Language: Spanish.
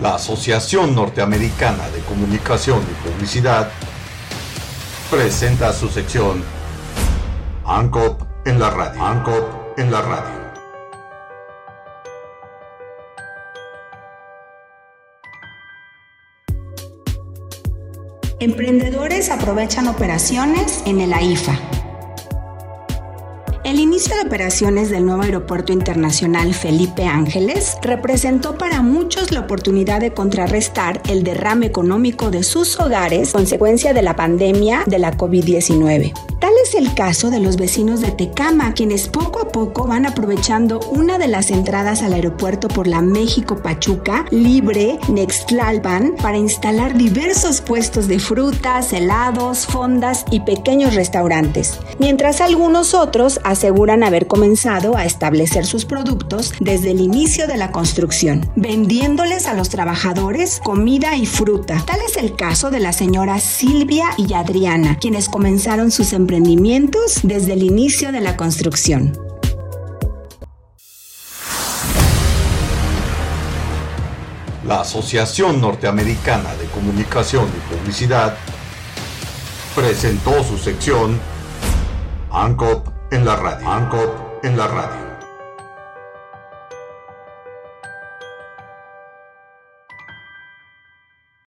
La Asociación Norteamericana de Comunicación y Publicidad presenta su sección ANCOP en la radio. ANCOP en la radio. Emprendedores aprovechan operaciones en el AIFA. El inicio de operaciones del nuevo aeropuerto internacional Felipe Ángeles representó para muchos la oportunidad de contrarrestar el derrame económico de sus hogares consecuencia de la pandemia de la COVID-19. Es el caso de los vecinos de Tecama, quienes poco a poco van aprovechando una de las entradas al aeropuerto por la México Pachuca, libre, Nextlalpan, para instalar diversos puestos de frutas, helados, fondas y pequeños restaurantes, mientras algunos otros aseguran haber comenzado a establecer sus productos desde el inicio de la construcción, vendiéndoles a los trabajadores comida y fruta. Tal es el caso de la señora Silvia y Adriana, quienes comenzaron sus emprendimientos desde el inicio de la construcción. La Asociación Norteamericana de Comunicación y Publicidad presentó su sección ANCOP en la radio. ANCOP en la radio.